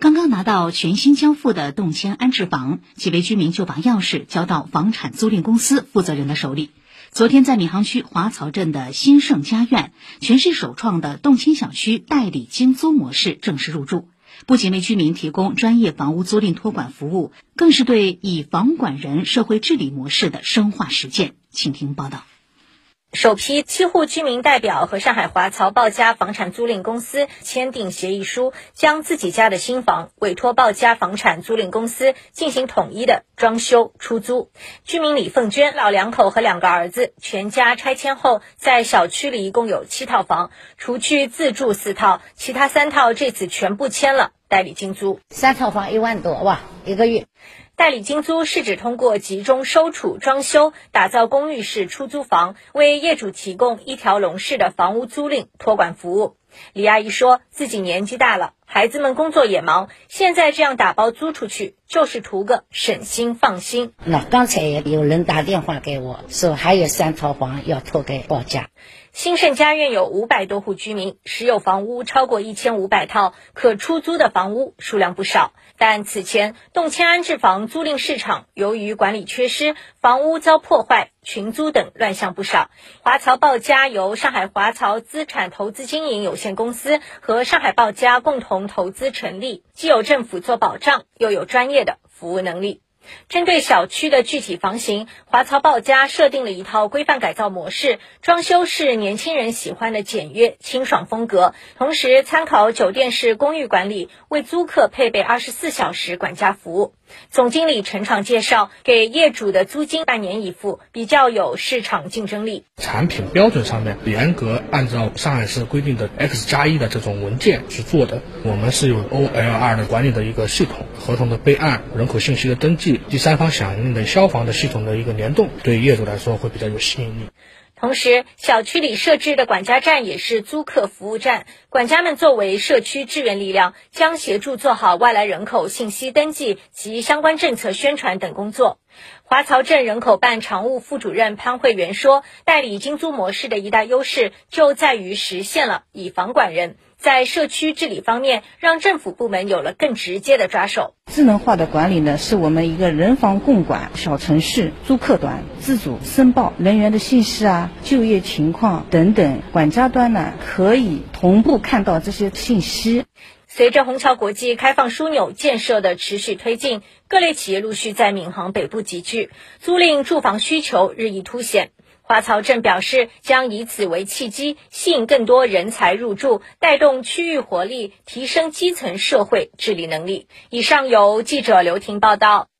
刚刚拿到全新交付的动迁安置房，几位居民就把钥匙交到房产租赁公司负责人的手里。昨天，在闵行区华漕镇的新盛家苑，全市首创的动迁小区代理精租模式正式入驻，不仅为居民提供专业房屋租赁托管服务，更是对以房管人社会治理模式的深化实践。请听报道。首批七户居民代表和上海华漕鲍家房产租赁公司签订协议书，将自己家的新房委托鲍家房产租赁公司进行统一的装修出租。居民李凤娟老两口和两个儿子全家拆迁后，在小区里一共有七套房，除去自住四套，其他三套这次全部签了代理精租。三套房一万多哇，一个月。代理精租是指通过集中收储、装修、打造公寓式出租房，为业主提供一条龙式的房屋租赁托管服务。李阿姨说自己年纪大了，孩子们工作也忙，现在这样打包租出去，就是图个省心放心。那刚才也有人打电话给我说，还有三套房要托给报价。兴盛家苑有五百多户居民，实有房屋超过一千五百套，可出租的房屋数量不少。但此前动迁安置房租赁市场由于管理缺失，房屋遭破坏、群租等乱象不少。华漕报家由上海华漕资产投资经营有限公司和上海报家共同投资成立，既有政府做保障，又有专业的服务能力。针对小区的具体房型，华漕报家设定了一套规范改造模式，装修是年轻人喜欢的简约清爽风格，同时参考酒店式公寓管理，为租客配备二十四小时管家服务。总经理陈闯介绍，给业主的租金半年一付，比较有市场竞争力。产品标准上面严格按照上海市规定的 X 加一的这种文件去做的。我们是有 OLR 的管理的一个系统，合同的备案、人口信息的登记、第三方响应的消防的系统的一个联动，对业主来说会比较有吸引力。同时，小区里设置的管家站也是租客服务站，管家们作为社区支援力量，将协助做好外来人口信息登记及相关政策宣传等工作。华漕镇人口办常务副主任潘慧元说：“代理经租模式的一大优势就在于实现了以房管人。”在社区治理方面，让政府部门有了更直接的抓手。智能化的管理呢，是我们一个人防共管小程序，租客端自主申报人员的信息啊、就业情况等等，管家端呢可以同步看到这些信息。随着虹桥国际开放枢纽建设的持续推进，各类企业陆续在闵行北部集聚，租赁住房需求日益凸显。花桥镇表示，将以此为契机，吸引更多人才入驻，带动区域活力，提升基层社会治理能力。以上由记者刘婷报道。